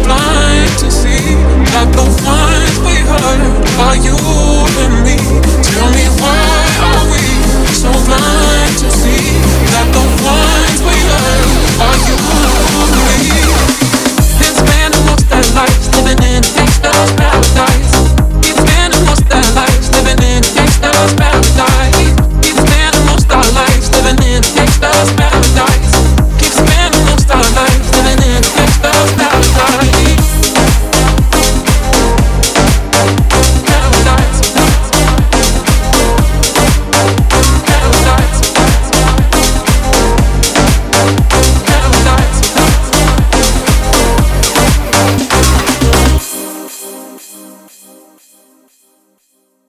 blind to see that the ones we hurt are you.